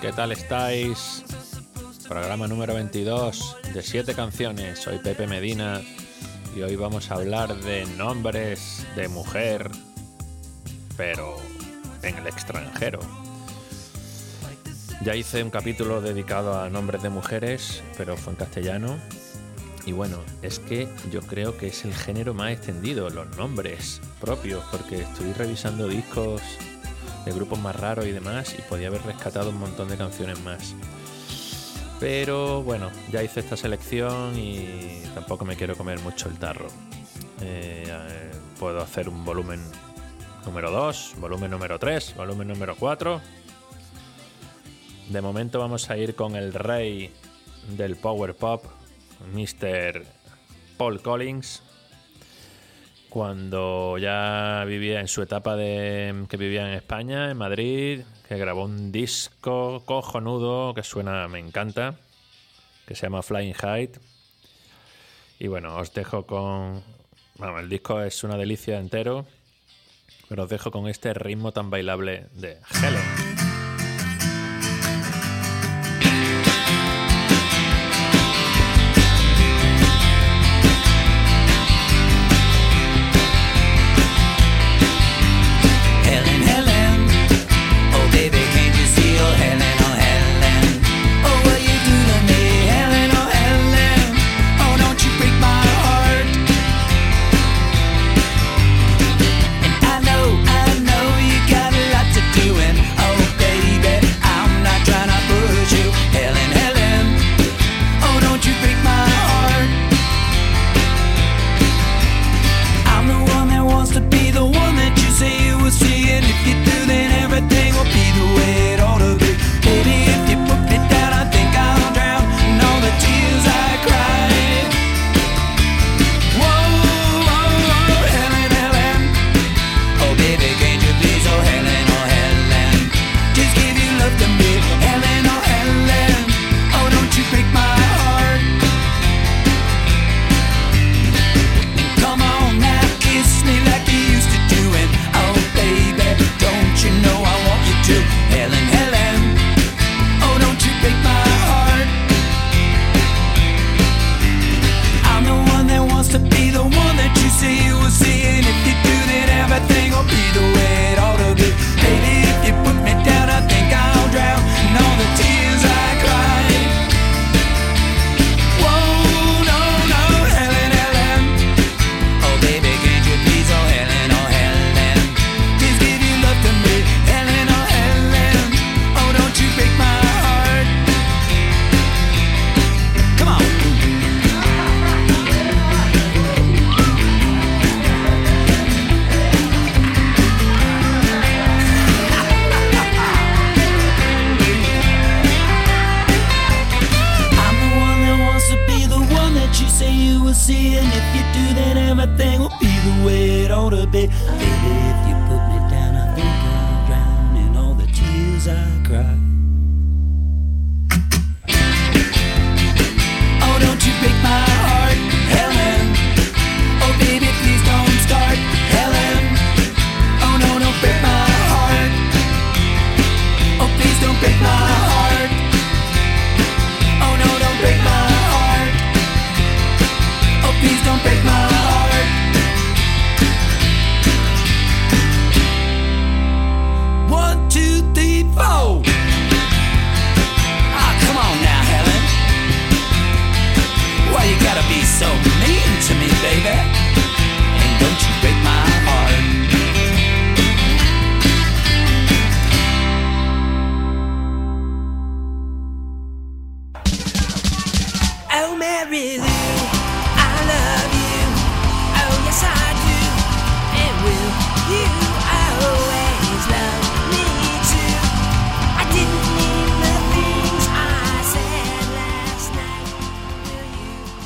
¿Qué tal estáis? Programa número 22 de 7 canciones. Soy Pepe Medina y hoy vamos a hablar de nombres de mujer, pero en el extranjero. Ya hice un capítulo dedicado a nombres de mujeres, pero fue en castellano. Y bueno, es que yo creo que es el género más extendido, los nombres propios, porque estoy revisando discos de grupos más raros y demás y podía haber rescatado un montón de canciones más. Pero bueno, ya hice esta selección y tampoco me quiero comer mucho el tarro. Eh, eh, puedo hacer un volumen número 2, volumen número 3, volumen número 4. De momento vamos a ir con el rey del power pop, Mr. Paul Collins, cuando ya vivía en su etapa de que vivía en España, en Madrid, que grabó un disco cojonudo que suena, me encanta, que se llama Flying Height. Y bueno, os dejo con. Bueno, el disco es una delicia entero, pero os dejo con este ritmo tan bailable de Helen.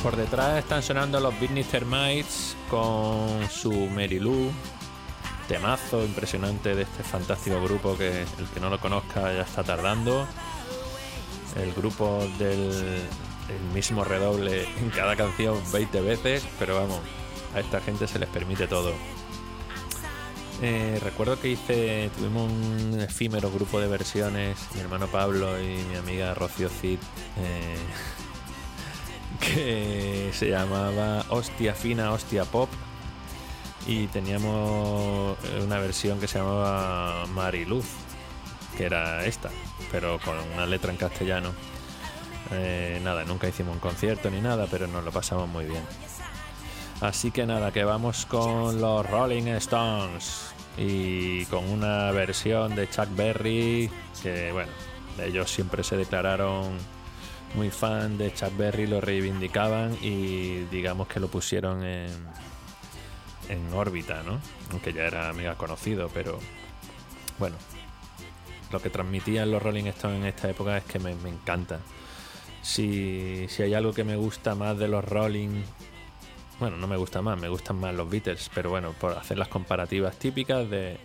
Por detrás están sonando los Business Termites con su Mary temazo impresionante de este fantástico grupo que el que no lo conozca ya está tardando. El grupo del, mismo redoble en cada canción 20 veces, pero vamos, a esta gente se les permite todo. Eh, recuerdo que hice, tuvimos un efímero grupo de versiones, mi hermano Pablo y mi amiga Rocío Cid, eh, que se llamaba Hostia Fina, Hostia Pop, y teníamos una versión que se llamaba Mariluz, que era esta, pero con una letra en castellano. Eh, nada, nunca hicimos un concierto ni nada, pero nos lo pasamos muy bien. Así que nada, que vamos con los Rolling Stones y con una versión de Chuck Berry que, bueno, ellos siempre se declararon muy fan de Chuck Berry, lo reivindicaban y digamos que lo pusieron en, en órbita, ¿no? Aunque ya era mega conocido, pero bueno, lo que transmitían los Rolling Stones en esta época es que me, encanta. Si, si, hay algo que me gusta más de los Rolling, bueno, no me gusta más, me gustan más los Beatles, pero bueno, por hacer las comparativas típicas de,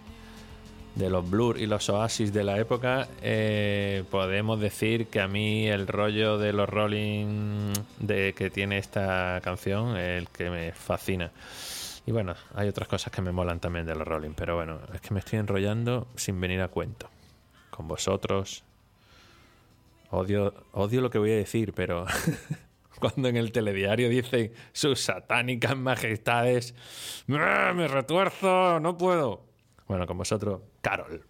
de los Blur y los Oasis de la época, eh, podemos decir que a mí el rollo de los Rolling de que tiene esta canción es el que me fascina. Y bueno, hay otras cosas que me molan también de los Rolling, pero bueno, es que me estoy enrollando sin venir a cuento. Con vosotros. Odio, odio lo que voy a decir, pero cuando en el telediario dicen sus satánicas majestades, ¡Ah, me retuerzo, no puedo. Bueno, con vosotros, Carol.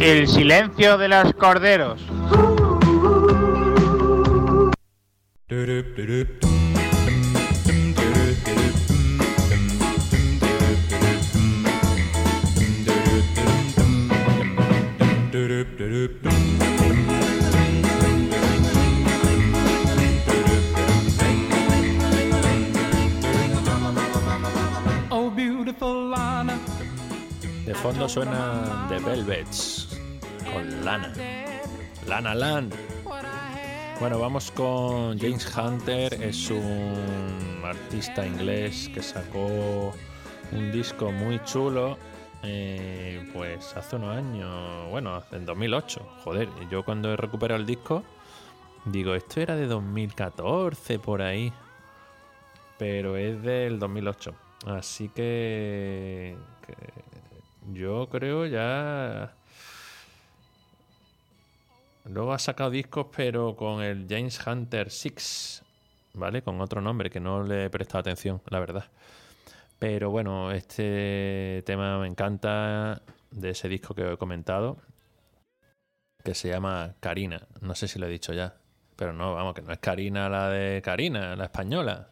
El silencio de los corderos. Fondo suena The Velvets con Lana. Lana Land. Bueno, vamos con James Hunter. Es un artista inglés que sacó un disco muy chulo. eh, pues hace unos años, bueno, en 2008. Joder, yo cuando he recuperado el disco, digo, esto era de 2014 por ahí. Pero es del 2008. Así que yo creo ya Luego ha sacado discos, pero con el James Hunter 6, ¿vale? Con otro nombre que no le he prestado atención, la verdad. Pero bueno, este tema me encanta de ese disco que he comentado, que se llama Karina. No sé si lo he dicho ya, pero no, vamos, que no es Karina la de Karina, la española.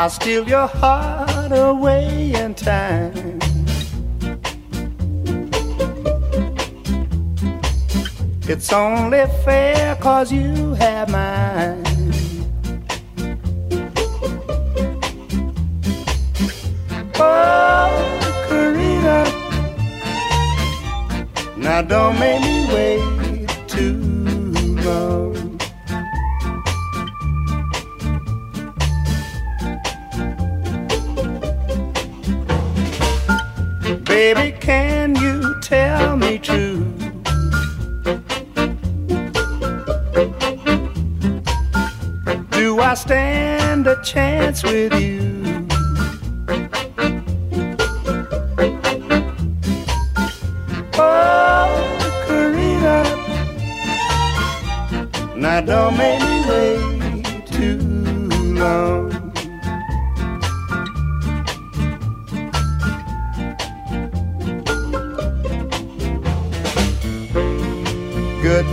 I'll steal your heart away in time. It's only fair cause you have mine. Oh, Karina. Now don't make me wait Baby, can you tell me true? Do I stand a chance with you? Oh, Karina, now don't make me wait too long.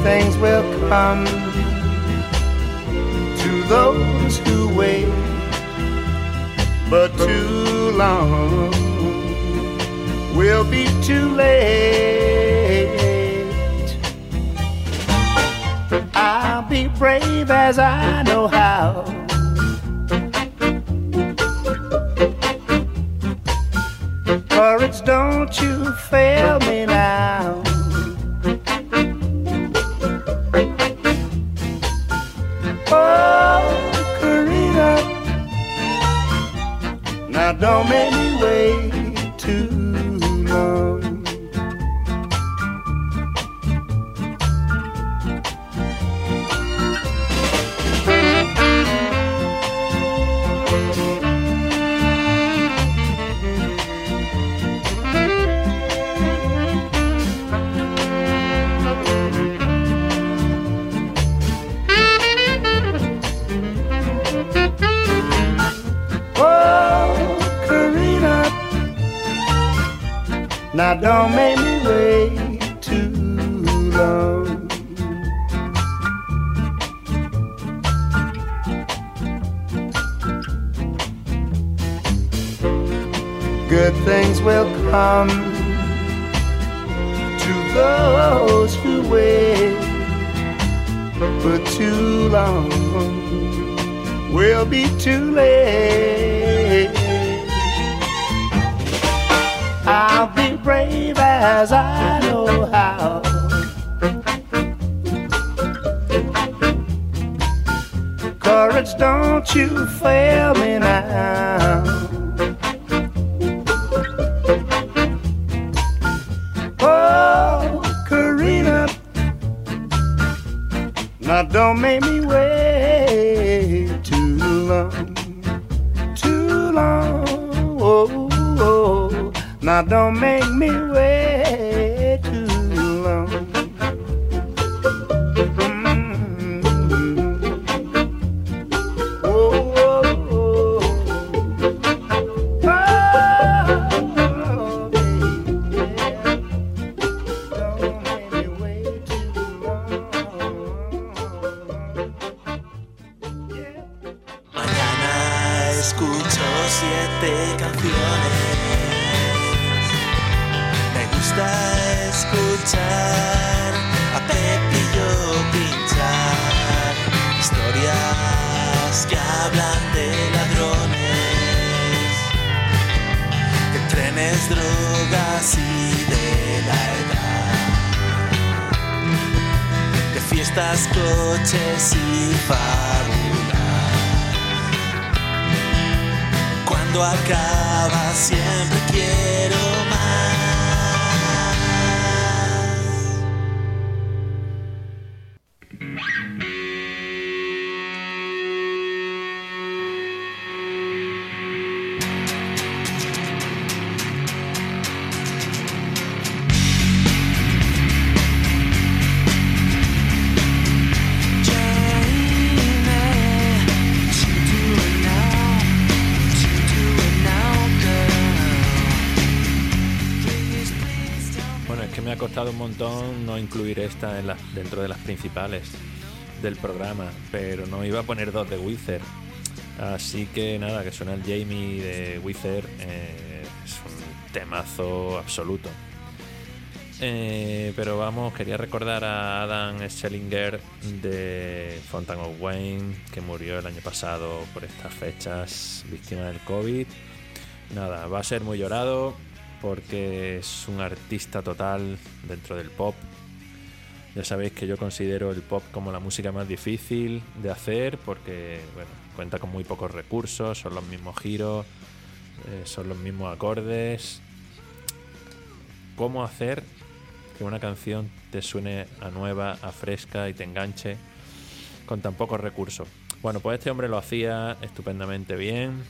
Things will come to those who wait, but too long will be too late. I'll be brave as I know how. Courage, don't you fail me now. Me Now don't make un montón no incluir esta en dentro de las principales del programa, pero no iba a poner dos de Wither. Así que nada, que suena el Jamie de Wither, eh, es un temazo absoluto. Eh, pero vamos, quería recordar a Adam Schellinger de Fountain of Wayne, que murió el año pasado por estas fechas, víctima del COVID. Nada, va a ser muy llorado porque es un artista total dentro del pop. Ya sabéis que yo considero el pop como la música más difícil de hacer porque bueno, cuenta con muy pocos recursos, son los mismos giros, eh, son los mismos acordes. ¿Cómo hacer que una canción te suene a nueva, a fresca y te enganche con tan pocos recursos? Bueno, pues este hombre lo hacía estupendamente bien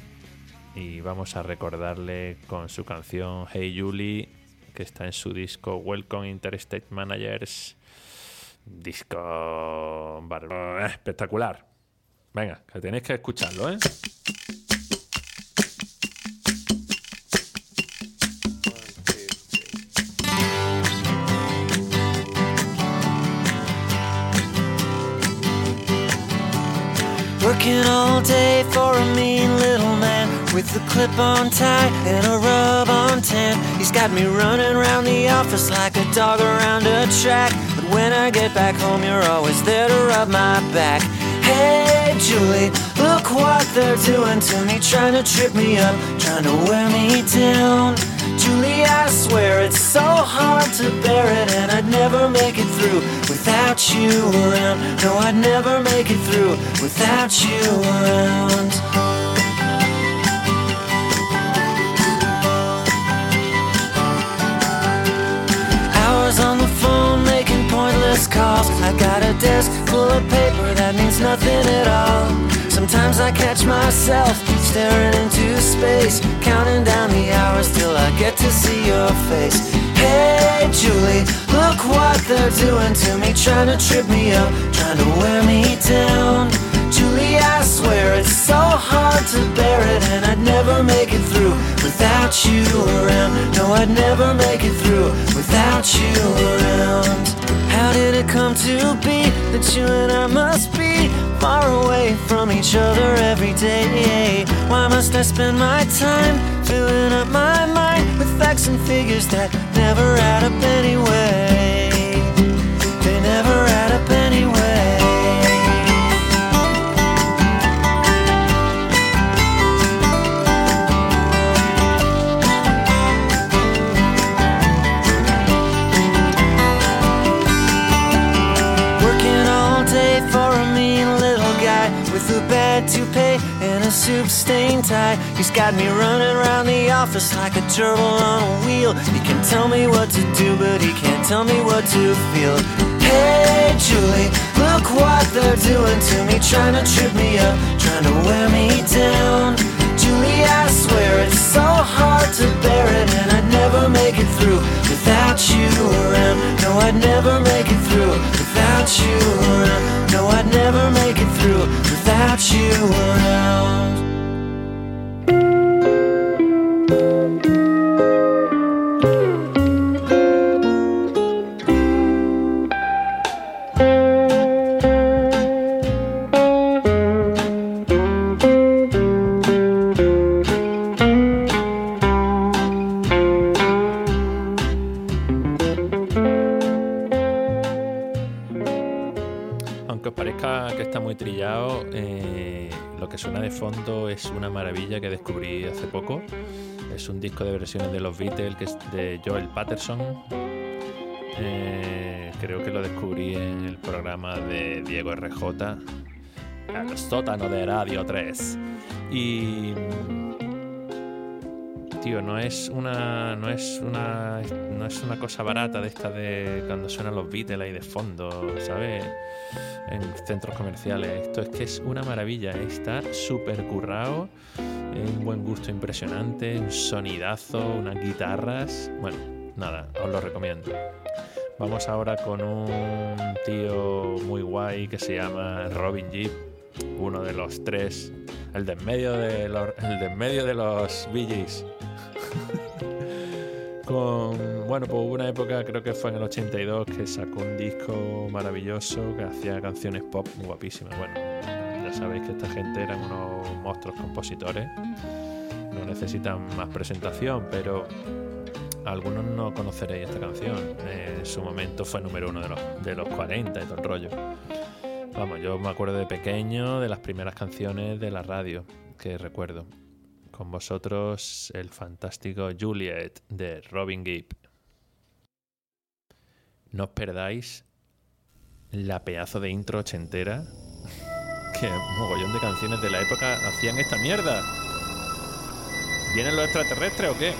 y vamos a recordarle con su canción Hey Julie, que está en su disco Welcome Interstate Managers. Disco eh, espectacular. Venga, que tenéis que escucharlo, ¿eh? With a clip on tie and a rub on tan. He's got me running around the office like a dog around a track. But when I get back home, you're always there to rub my back. Hey, Julie, look what they're doing to me, trying to trip me up, trying to wear me down. Julie, I swear it's so hard to bear it, and I'd never make it through without you around. No, I'd never make it through without you around. Calls. I got a desk full of paper that means nothing at all. Sometimes I catch myself staring into space, counting down the hours till I get to see your face. Hey, Julie, look what they're doing to me, trying to trip me up, trying to wear me down. Julie, I swear it's so hard to bear it, and I'd never make it through without you around. No, I'd never make it through without you around. How did it come to be that you and I must be far away from each other every day? Why must I spend my time filling up my mind with facts and figures that never add up anyway? And a soup stained tie. He's got me running around the office like a gerbil on a wheel. He can tell me what to do, but he can't tell me what to feel. Hey, Julie, look what they're doing to me, trying to trip me up, trying to wear me down. Julie, I swear it's so hard to bear it, and I'd never make it through without you around. No, I'd never make it through without you around. No, I'd never make it wraps you around. Fondo es una maravilla que descubrí hace poco. Es un disco de versiones de los Beatles que es de Joel Patterson. Eh, creo que lo descubrí en el programa de Diego RJ, el sótano de Radio 3. Y tío, no es una no es una no es una cosa barata de esta de cuando suenan los Beatles ahí de fondo, ¿sabes? En centros comerciales. Esto es que es una maravilla, ¿eh? está súper currado, un buen gusto impresionante, un sonidazo, unas guitarras. Bueno, nada, os lo recomiendo. Vamos ahora con un tío muy guay que se llama Robin Jeep, uno de los tres, el de en medio de los, el de en medio de los Gees. Con, bueno, pues hubo una época, creo que fue en el 82, que sacó un disco maravilloso que hacía canciones pop muy guapísimas. Bueno, ya sabéis que esta gente eran unos monstruos compositores, no necesitan más presentación, pero algunos no conoceréis esta canción. En su momento fue número uno de los, de los 40 y todo el rollo. Vamos, yo me acuerdo de pequeño de las primeras canciones de la radio que recuerdo. Con vosotros el fantástico Juliet de Robin Gibb. No os perdáis la pedazo de intro ochentera que mogollón de canciones de la época hacían esta mierda. ¿Vienen los extraterrestres o qué?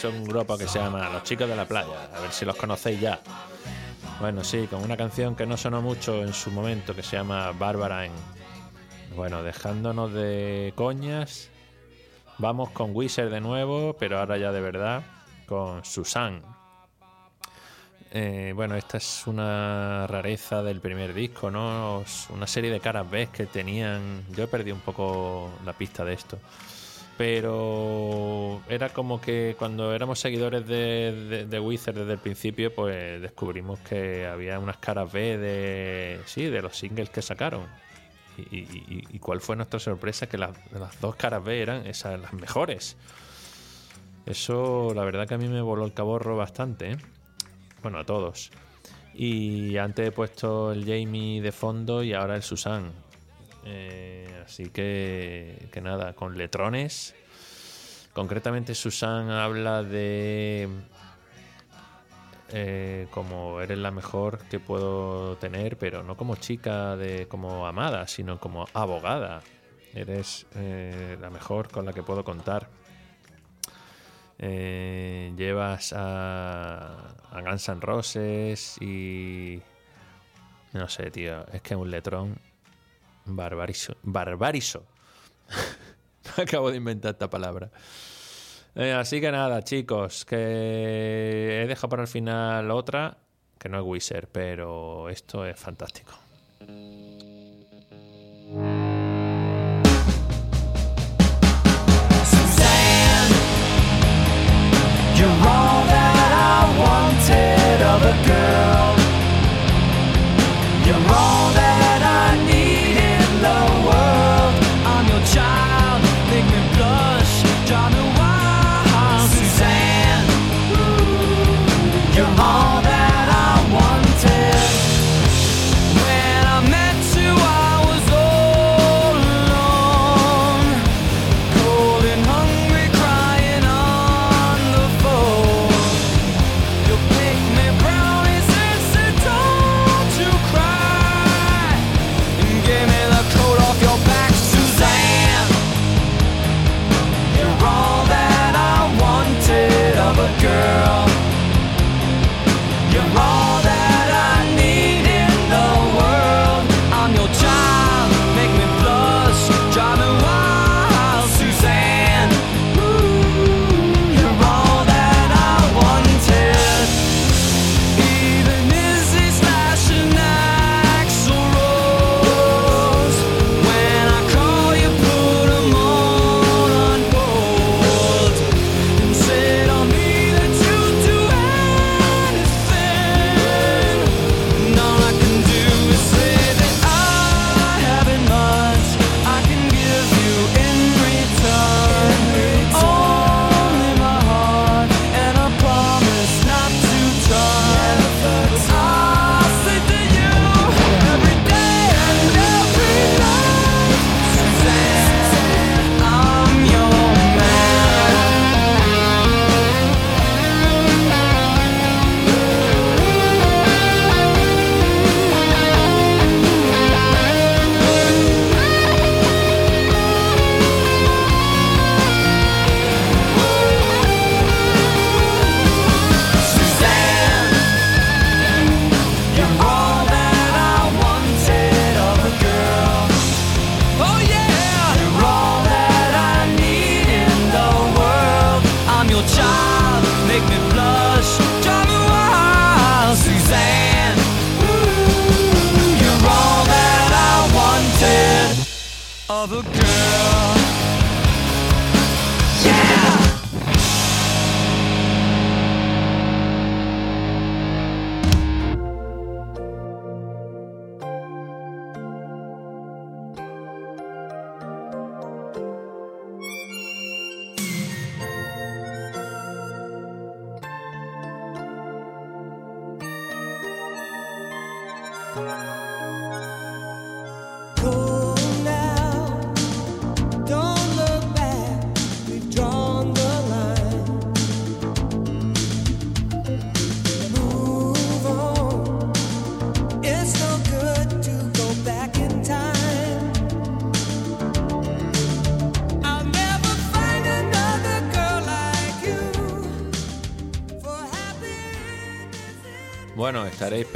Son un grupo que se llama Los Chicos de la Playa, a ver si los conocéis ya. Bueno, sí, con una canción que no sonó mucho en su momento, que se llama Barbara. Bueno, dejándonos de coñas, vamos con Wizard de nuevo, pero ahora ya de verdad, con Susan. Eh, bueno, esta es una rareza del primer disco, ¿no? Una serie de caras B que tenían. Yo he perdido un poco la pista de esto. Pero era como que cuando éramos seguidores de, de, de Wizard desde el principio, pues descubrimos que había unas caras B de. Sí, de los singles que sacaron. Y, cuál fue nuestra sorpresa que las, las dos caras B eran esas las mejores. Eso, la verdad que a mí me voló el caborro bastante, ¿eh? Bueno, a todos. Y antes he puesto el Jamie de fondo y ahora el Susan. Eh, así que, que nada, con letrones. Concretamente Susan habla de eh, como eres la mejor que puedo tener, pero no como chica de como amada, sino como abogada. Eres eh, la mejor con la que puedo contar. Llevas a, a Guns Roses y no sé, tío, es que un letrón barbarizo. Barbarizo. Acabo de inventar esta palabra. Eh, así que nada, chicos, que he dejado para el final otra, que no es Wizard, pero esto es fantástico.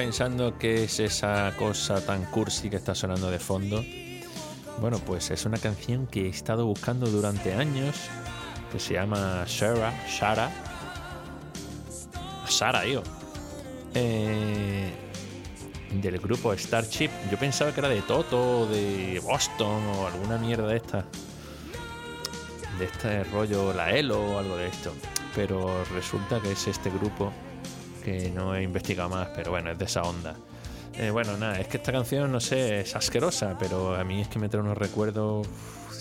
Pensando qué es esa cosa tan cursi que está sonando de fondo. Bueno, pues es una canción que he estado buscando durante años, que se llama Shara, Shara. Sara, yo. Eh, del grupo Starship. Yo pensaba que era de Toto, de Boston o alguna mierda de esta. De este rollo, la Elo o algo de esto. Pero resulta que es este grupo que no he investigado más, pero bueno, es de esa onda. Eh, bueno, nada, es que esta canción, no sé, es asquerosa, pero a mí es que me trae unos recuerdos,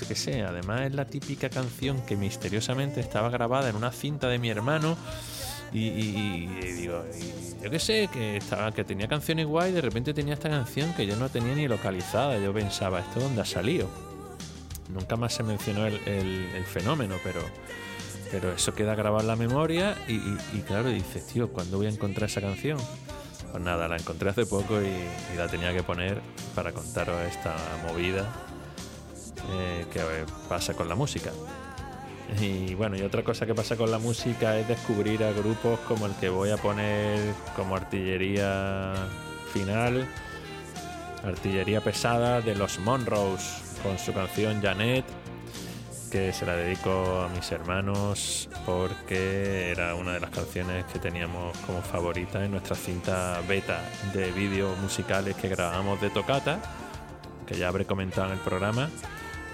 qué sé, además es la típica canción que misteriosamente estaba grabada en una cinta de mi hermano y, digo, yo qué sé, que, estaba, que tenía canciones guay y de repente tenía esta canción que yo no tenía ni localizada, yo pensaba, ¿esto dónde ha salido? Nunca más se mencionó el fenómeno, pero, pero eso queda grabado en la memoria y, claro, dices, tío, ¿cuándo voy a encontrar esa canción? Pues nada, la encontré hace poco y, la tenía que poner para contaros esta movida eh, que pasa con la música. Y bueno, y otra cosa que pasa con la música es descubrir a grupos como el que voy a poner como artillería final, artillería pesada de los Monroes, con su canción Janet, que se la dedico a mis hermanos porque era una de las canciones que teníamos como favorita en nuestra cinta beta de vídeos musicales que grabamos de tocata, que ya habré comentado en el programa.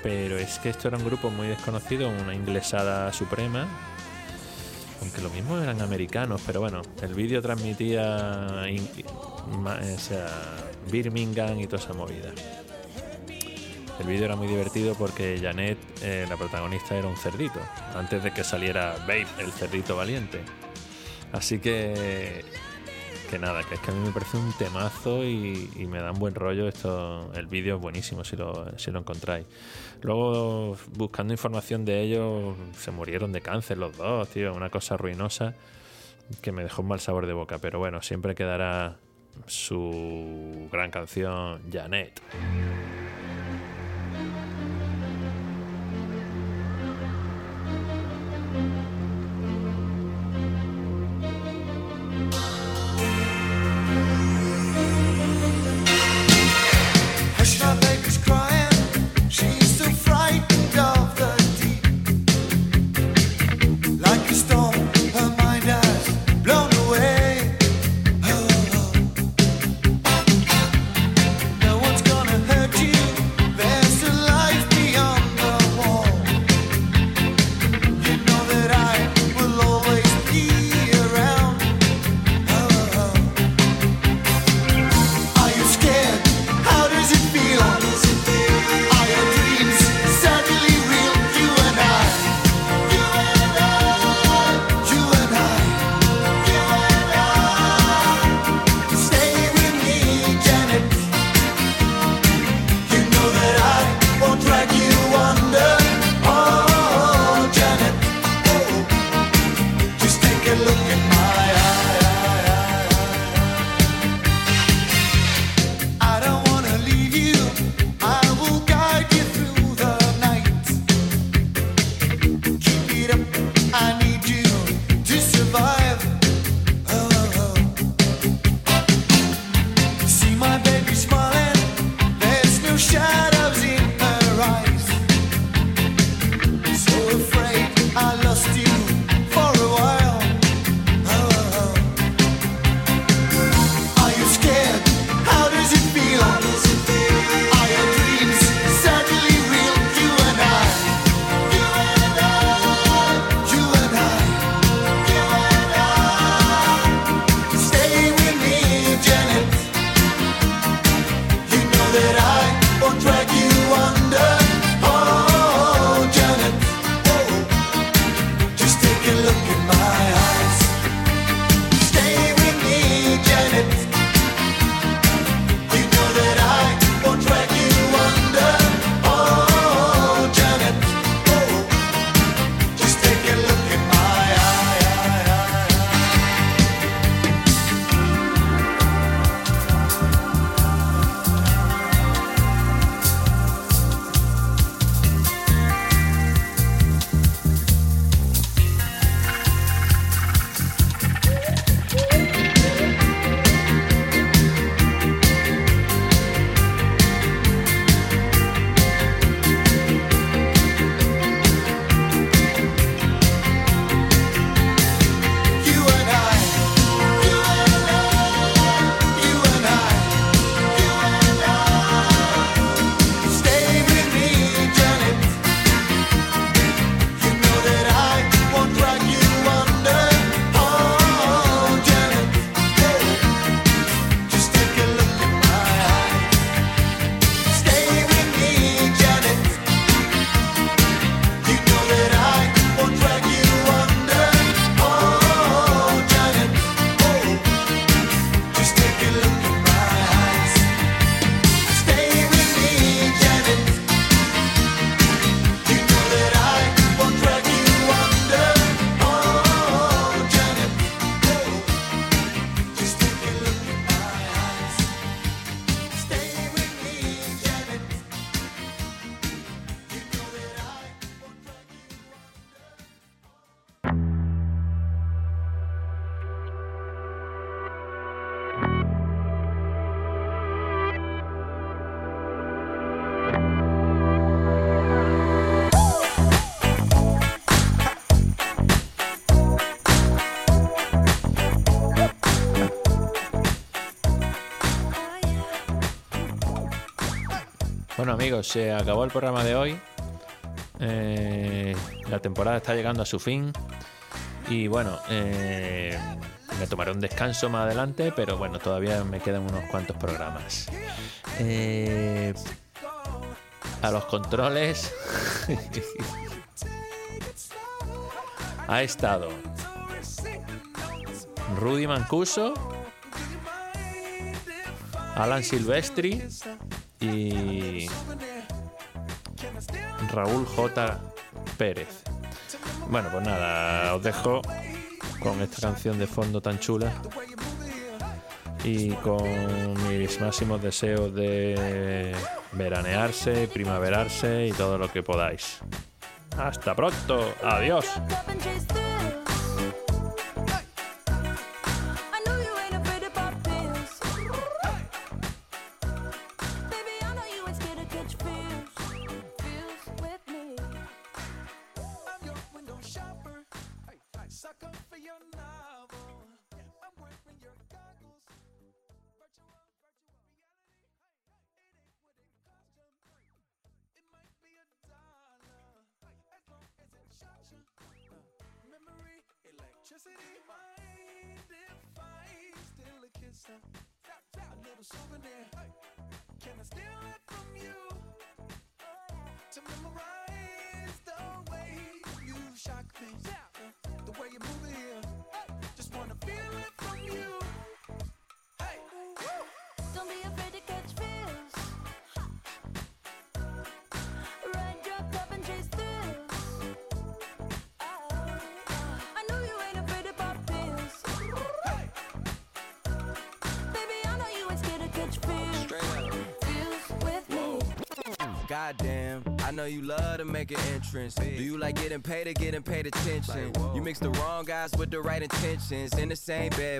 Pero es que esto era un grupo muy desconocido, una inglesada suprema. Aunque lo mismo eran americanos, pero bueno, el vídeo transmitía Birmingham y toda esa movida. El vídeo era muy divertido porque Janet, eh, la protagonista, era un cerdito, antes de que saliera Babe, el cerdito valiente. Así que, que nada, que es que a mí me parece un temazo y, me da un buen rollo. Esto, el vídeo es buenísimo si lo, si lo encontráis. Luego, buscando información de ellos, se murieron de cáncer los dos, tío, una cosa ruinosa que me dejó un mal sabor de boca. Pero bueno, siempre quedará su gran canción, Janet. Amigos, se acabó el programa de hoy. Eh, la temporada está llegando a su fin. Y bueno, eh, me tomaré un descanso más adelante, pero bueno, todavía me quedan unos cuantos programas. Eh, a los controles ha estado Rudy Mancuso, Alan Silvestri y Raúl J. Pérez. Bueno, pues nada, os dejo con esta canción de fondo tan chula y con mis máximos deseos de veranearse, primaverarse y todo lo que podáis. Hasta pronto, adiós. Mind if I steal a kiss? A little souvenir. Can I steal it from you? to memorize the way you shock me, the way you move it here. Goddamn, I know you love to make an entrance. Do you like getting paid or getting paid attention? You mix the wrong guys with the right intentions in the same bed.